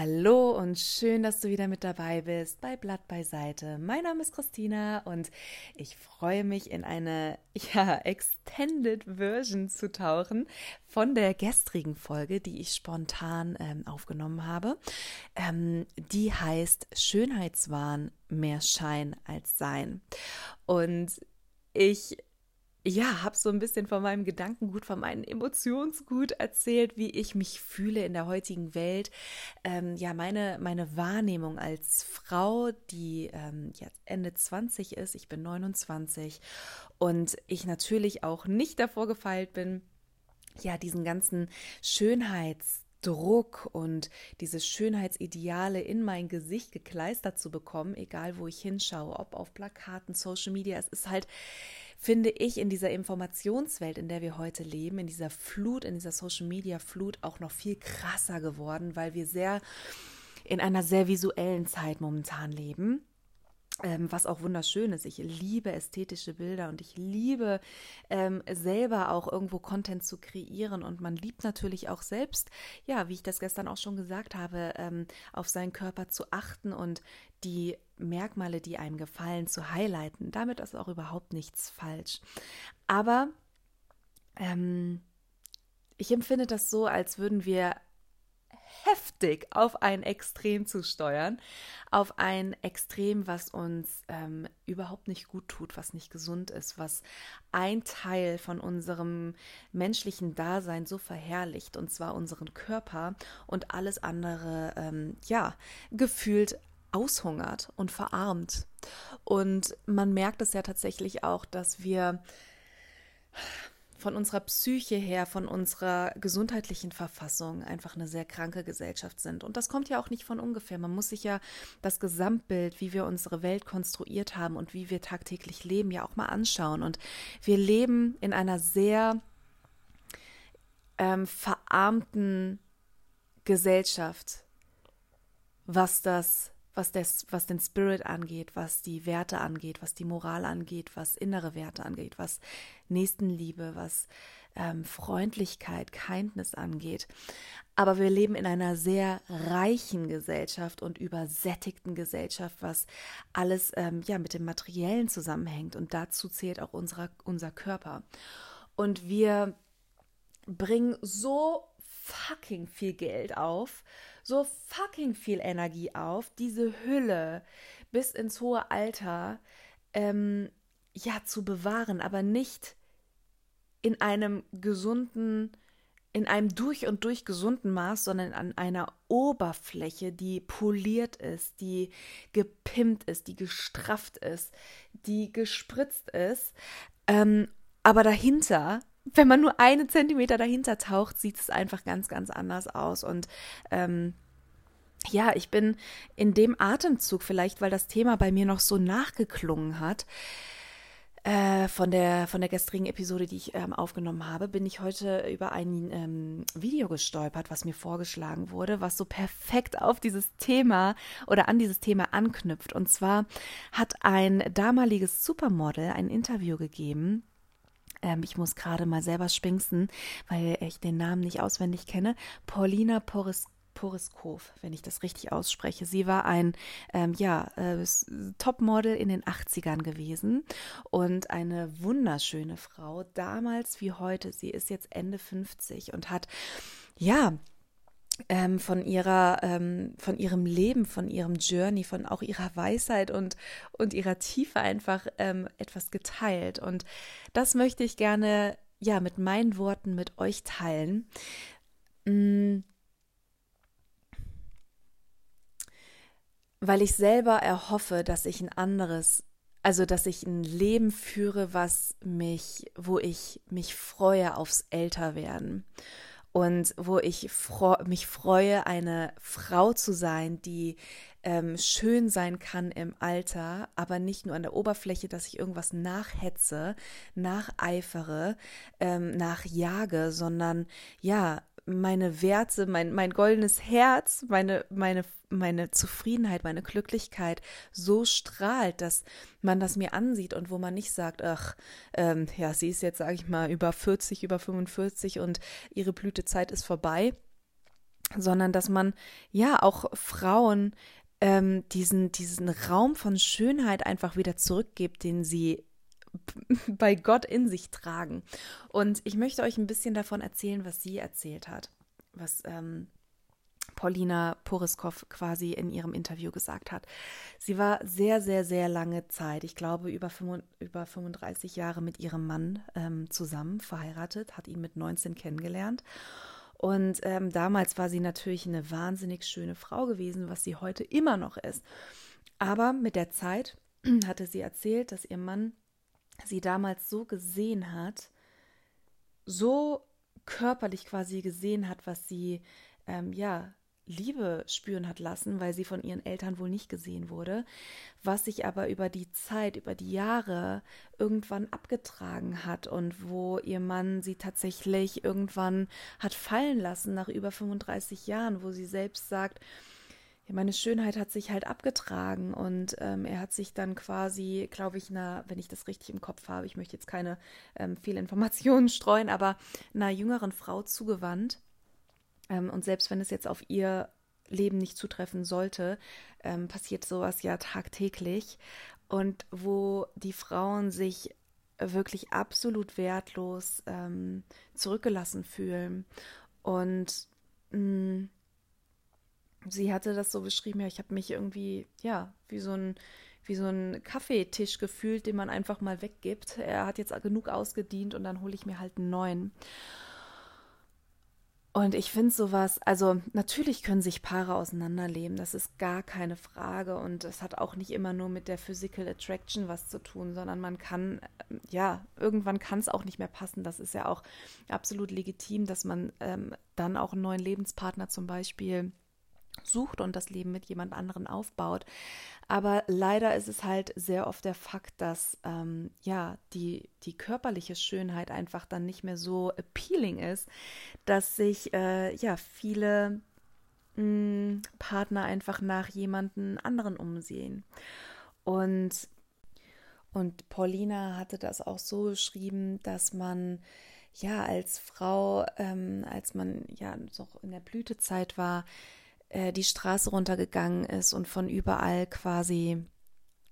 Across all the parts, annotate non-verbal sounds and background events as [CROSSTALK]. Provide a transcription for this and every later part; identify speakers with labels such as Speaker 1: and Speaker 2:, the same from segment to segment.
Speaker 1: Hallo und schön, dass du wieder mit dabei bist bei Blatt beiseite. Mein Name ist Christina und ich freue mich in eine [LAUGHS] ja, Extended Version zu tauchen von der gestrigen Folge, die ich spontan ähm, aufgenommen habe. Ähm, die heißt Schönheitswahn, mehr Schein als Sein. Und ich ja, habe so ein bisschen von meinem Gedankengut, von meinem Emotionsgut erzählt, wie ich mich fühle in der heutigen Welt. Ähm, ja, meine, meine Wahrnehmung als Frau, die ähm, jetzt Ende 20 ist, ich bin 29 und ich natürlich auch nicht davor gefeilt bin, ja, diesen ganzen Schönheits- Druck und diese Schönheitsideale in mein Gesicht gekleistert zu bekommen, egal wo ich hinschaue, ob auf Plakaten, Social Media, es ist halt finde ich in dieser Informationswelt, in der wir heute leben, in dieser Flut, in dieser Social-Media-Flut auch noch viel krasser geworden, weil wir sehr in einer sehr visuellen Zeit momentan leben. Ähm, was auch wunderschön ist. Ich liebe ästhetische Bilder und ich liebe ähm, selber auch irgendwo Content zu kreieren und man liebt natürlich auch selbst, ja, wie ich das gestern auch schon gesagt habe, ähm, auf seinen Körper zu achten und die Merkmale, die einem gefallen, zu highlighten. Damit ist auch überhaupt nichts falsch. Aber ähm, ich empfinde das so, als würden wir heftig auf ein Extrem zu steuern, auf ein Extrem, was uns ähm, überhaupt nicht gut tut, was nicht gesund ist, was ein Teil von unserem menschlichen Dasein so verherrlicht, und zwar unseren Körper und alles andere, ähm, ja, gefühlt aushungert und verarmt. Und man merkt es ja tatsächlich auch, dass wir von unserer Psyche her, von unserer gesundheitlichen Verfassung einfach eine sehr kranke Gesellschaft sind. Und das kommt ja auch nicht von ungefähr. Man muss sich ja das Gesamtbild, wie wir unsere Welt konstruiert haben und wie wir tagtäglich leben, ja auch mal anschauen. Und wir leben in einer sehr ähm, verarmten Gesellschaft, was das was, das, was den Spirit angeht, was die Werte angeht, was die Moral angeht, was innere Werte angeht, was Nächstenliebe, was ähm, Freundlichkeit, Kindness angeht. Aber wir leben in einer sehr reichen Gesellschaft und übersättigten Gesellschaft, was alles ähm, ja mit dem Materiellen zusammenhängt. Und dazu zählt auch unserer, unser Körper. Und wir bringen so fucking viel Geld auf so fucking viel Energie auf, diese Hülle bis ins hohe Alter ähm, ja zu bewahren, aber nicht in einem gesunden, in einem durch und durch gesunden Maß, sondern an einer Oberfläche, die poliert ist, die gepimpt ist, die gestrafft ist, die gespritzt ist. Ähm, aber dahinter wenn man nur einen Zentimeter dahinter taucht, sieht es einfach ganz, ganz anders aus. Und ähm, ja, ich bin in dem Atemzug, vielleicht weil das Thema bei mir noch so nachgeklungen hat, äh, von, der, von der gestrigen Episode, die ich ähm, aufgenommen habe, bin ich heute über ein ähm, Video gestolpert, was mir vorgeschlagen wurde, was so perfekt auf dieses Thema oder an dieses Thema anknüpft. Und zwar hat ein damaliges Supermodel ein Interview gegeben ähm, ich muss gerade mal selber spinksen, weil ich den Namen nicht auswendig kenne. Paulina Poris Poriskov, wenn ich das richtig ausspreche. Sie war ein ähm, ja, äh, Topmodel in den 80ern gewesen und eine wunderschöne Frau, damals wie heute. Sie ist jetzt Ende 50 und hat ja ähm, von ihrer, ähm, von ihrem Leben, von ihrem Journey, von auch ihrer Weisheit und, und ihrer Tiefe einfach ähm, etwas geteilt. Und das möchte ich gerne, ja, mit meinen Worten mit euch teilen. Mm. Weil ich selber erhoffe, dass ich ein anderes also, dass ich ein Leben führe, was mich, wo ich mich freue aufs Älterwerden und wo ich fro mich freue, eine Frau zu sein, die ähm, schön sein kann im Alter, aber nicht nur an der Oberfläche, dass ich irgendwas nachhetze, nacheifere, ähm, nachjage, sondern ja, meine Werte, mein, mein goldenes Herz, meine, meine, meine Zufriedenheit, meine Glücklichkeit so strahlt, dass man das mir ansieht und wo man nicht sagt, ach, ähm, ja, sie ist jetzt, sage ich mal, über 40, über 45 und ihre Blütezeit ist vorbei. sondern dass man ja auch Frauen ähm, diesen, diesen Raum von Schönheit einfach wieder zurückgibt, den sie [LAUGHS] bei Gott in sich tragen. Und ich möchte euch ein bisschen davon erzählen, was sie erzählt hat, was ähm, Paulina Poriskov quasi in ihrem Interview gesagt hat. Sie war sehr, sehr, sehr lange Zeit, ich glaube über, 35 Jahre mit ihrem Mann ähm, zusammen, verheiratet, hat ihn mit 19 kennengelernt. Und ähm, damals war sie natürlich eine wahnsinnig schöne Frau gewesen, was sie heute immer noch ist. Aber mit der Zeit [CLEARS THROAT] hatte sie erzählt, dass ihr Mann sie damals so gesehen hat, so körperlich quasi gesehen hat, was sie ähm, ja Liebe spüren hat lassen, weil sie von ihren Eltern wohl nicht gesehen wurde, was sich aber über die Zeit, über die Jahre irgendwann abgetragen hat und wo ihr Mann sie tatsächlich irgendwann hat fallen lassen nach über 35 Jahren, wo sie selbst sagt, ja, meine Schönheit hat sich halt abgetragen und ähm, er hat sich dann quasi, glaube ich, einer, wenn ich das richtig im Kopf habe, ich möchte jetzt keine ähm, viele Informationen [LAUGHS] streuen, aber einer jüngeren Frau zugewandt ähm, und selbst wenn es jetzt auf ihr Leben nicht zutreffen sollte, ähm, passiert sowas ja tagtäglich. Und wo die Frauen sich wirklich absolut wertlos ähm, zurückgelassen fühlen. Und mh, mm, sie hatte das so beschrieben, ja, ich habe mich irgendwie, ja, wie so ein wie so ein Kaffeetisch gefühlt, den man einfach mal weggibt. Er hat jetzt genug ausgedient und dann hole ich mir halt einen neuen. Und ich finde sowas, also natürlich können sich Paare auseinanderleben, das ist gar keine Frage. Und es hat auch nicht immer nur mit der Physical Attraction was zu tun, sondern man kann, ja, irgendwann kann es auch nicht mehr passen. Das ist ja auch absolut legitim, dass man ähm, dann auch einen neuen Lebenspartner zum Beispiel sucht und das Leben mit jemand anderen aufbaut. Aber leider ist es halt sehr oft der Fakt, dass ähm, ja die, die körperliche Schönheit einfach dann nicht mehr so appealing ist, dass sich äh, ja viele mh, hm, Partner einfach nach jemanden anderen umsehen. Und und Paulina hatte das auch so geschrieben, dass man ja als Frau, ähm, als man ja noch in der Blütezeit war, äh, die Straße runtergegangen ist und von überall quasi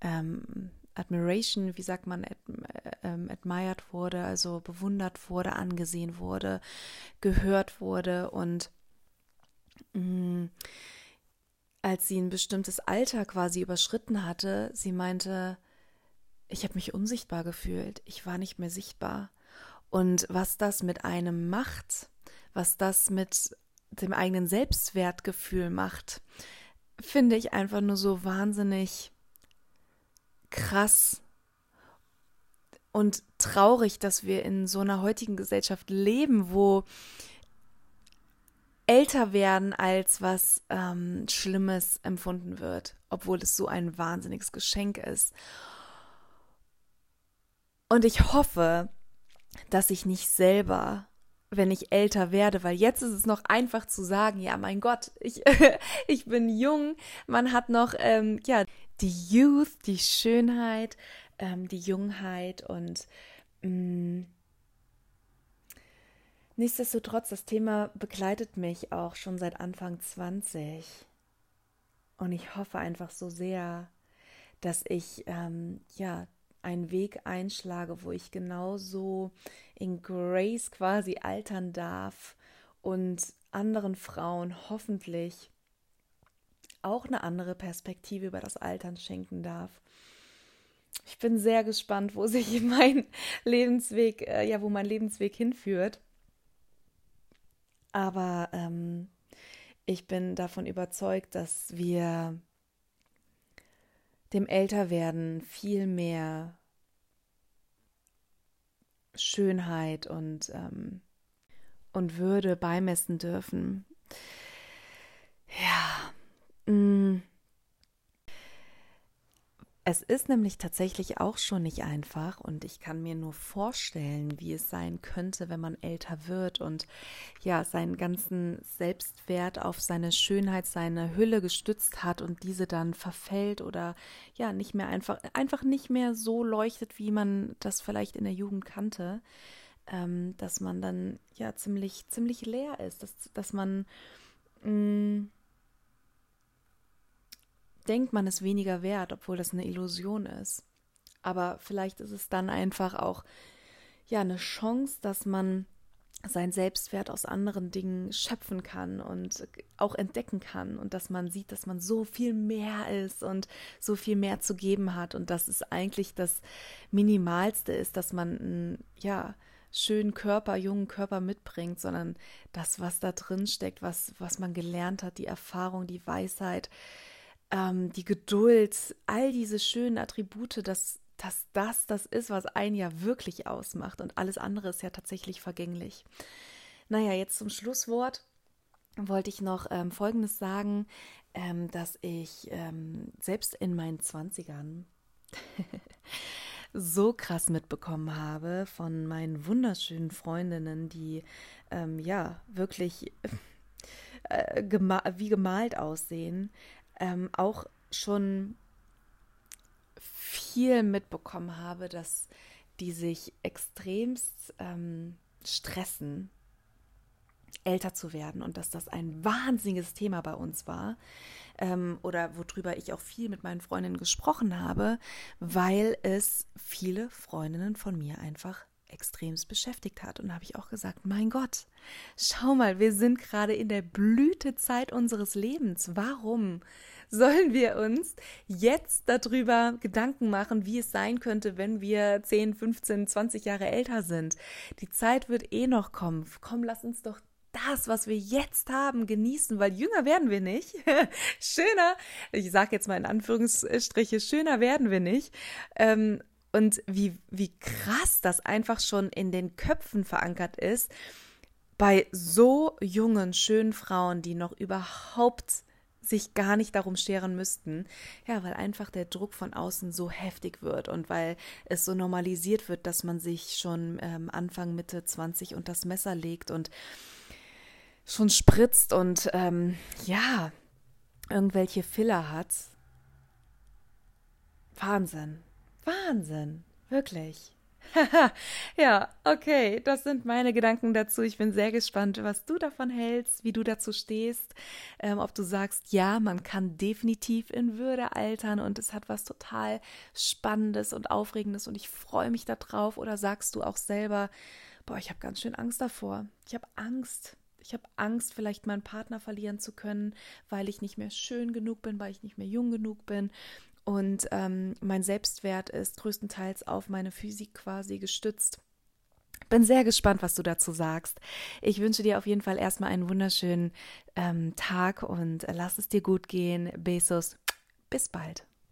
Speaker 1: ähm, Admiration, wie sagt man, ad, äh, admired wurde, also bewundert wurde, angesehen wurde, gehört wurde und mh, mm, als sie ein bestimmtes Alter quasi überschritten hatte, sie meinte, ich habe mich unsichtbar gefühlt, ich war nicht mehr sichtbar. Und was das mit einem macht, was das mit dem eigenen Selbstwertgefühl macht, finde ich einfach nur so wahnsinnig krass und traurig, dass wir in so einer heutigen Gesellschaft leben, wo älter werden als was ähm, Schlimmes empfunden wird, obwohl es so ein wahnsinniges Geschenk ist. Und ich hoffe, dass ich nicht selber wenn ich älter werde, weil jetzt ist es noch einfach zu sagen, ja, mein Gott, ich, [LAUGHS] ich bin jung, man hat noch, ähm, ja, die Youth, die Schönheit, ähm, die Jungheit und mh, mm, nichtsdestotrotz, das Thema begleitet mich auch schon seit Anfang 20 und ich hoffe einfach so sehr, dass ich, ähm, ja, einen Weg einschlage, wo ich genauso in Grace quasi altern darf und anderen Frauen hoffentlich auch eine andere Perspektive über das Altern schenken darf. Ich bin sehr gespannt, wo sich [LAUGHS] mein Lebensweg, äh, ja, wo mein Lebensweg hinführt. Aber ähm, ich bin davon überzeugt, dass wir dem Älterwerden viel mehr Schönheit und, ähm, und Würde beimessen dürfen. Ja. Mh. Mm. Es ist nämlich tatsächlich auch schon nicht einfach und ich kann mir nur vorstellen, wie es sein könnte, wenn man älter wird und ja, seinen ganzen Selbstwert auf seine Schönheit, seine Hülle gestützt hat und diese dann verfällt oder ja, nicht mehr einfach, einfach nicht mehr so leuchtet, wie man das vielleicht in der Jugend kannte, ähm, dass man dann ja ziemlich, ziemlich leer ist, dass, dass man mh, mm, denkt, man ist weniger wert, obwohl das eine Illusion ist. Aber vielleicht ist es dann einfach auch ja eine Chance, dass man seinen Selbstwert aus anderen Dingen schöpfen kann und auch entdecken kann und dass man sieht, dass man so viel mehr ist und so viel mehr zu geben hat und dass es eigentlich das Minimalste ist, dass man einen, ja, schönen Körper, jungen Körper mitbringt, sondern das, was da drin steckt, was, was man gelernt hat, die Erfahrung, die Weisheit, ähm, die Geduld, all diese schönen Attribute, das dass das das ist, was einen ja wirklich ausmacht und alles andere ist ja tatsächlich vergänglich. Naja, jetzt zum Schlusswort wollte ich noch ähm, Folgendes sagen, ähm, dass ich ähm, selbst in meinen Zwanzigern [LAUGHS] so krass mitbekommen habe von meinen wunderschönen Freundinnen, die ähm, ja wirklich äh, gema wie gemalt aussehen, ähm, auch schon viel mitbekommen habe, dass die sich extremst ähm, stressen, älter zu werden und dass das ein wahnsinniges Thema bei uns war ähm, oder worüber ich auch viel mit meinen Freundinnen gesprochen habe, weil es viele Freundinnen von mir einfach extremst beschäftigt hat. Und da habe ich auch gesagt, mein Gott, schau mal, wir sind gerade in der Blütezeit unseres Lebens. Warum sollen wir uns jetzt darüber Gedanken machen, wie es sein könnte, wenn wir 10, 15, 20 Jahre älter sind. Die Zeit wird eh noch kommen. Komm, lass uns doch das, was wir jetzt haben, genießen, weil jünger werden wir nicht. [LAUGHS] schöner, ich sage jetzt mal in Anführungsstriche, schöner werden wir nicht. Ähm, und wie, wie krass das einfach schon in den Köpfen verankert ist, bei so jungen, schönen Frauen, die noch überhaupt sich gar nicht darum scheren müssten. Ja, weil einfach der Druck von außen so heftig wird und weil es so normalisiert wird, dass man sich schon ähm, Anfang, Mitte 20 und das Messer legt und schon spritzt und ähm, ja, irgendwelche Filler hat. Wahnsinn. Wahnsinn. Wirklich. [LAUGHS] ja, okay, das sind meine Gedanken dazu. Ich bin sehr gespannt, was du davon hältst, wie du dazu stehst, ähm, ob du sagst, ja, man kann definitiv in Würde altern und es hat was total Spannendes und Aufregendes und ich freue mich darauf oder sagst du auch selber, boah, ich habe ganz schön Angst davor. Ich habe Angst. Ich habe Angst, vielleicht meinen Partner verlieren zu können, weil ich nicht mehr schön genug bin, weil ich nicht mehr jung genug bin. Und ähm, mein Selbstwert ist größtenteils auf meine Physik quasi gestützt. Bin sehr gespannt, was du dazu sagst. Ich wünsche dir auf jeden Fall erstmal einen wunderschönen ähm, Tag und lass es dir gut gehen. Besos. Bis bald.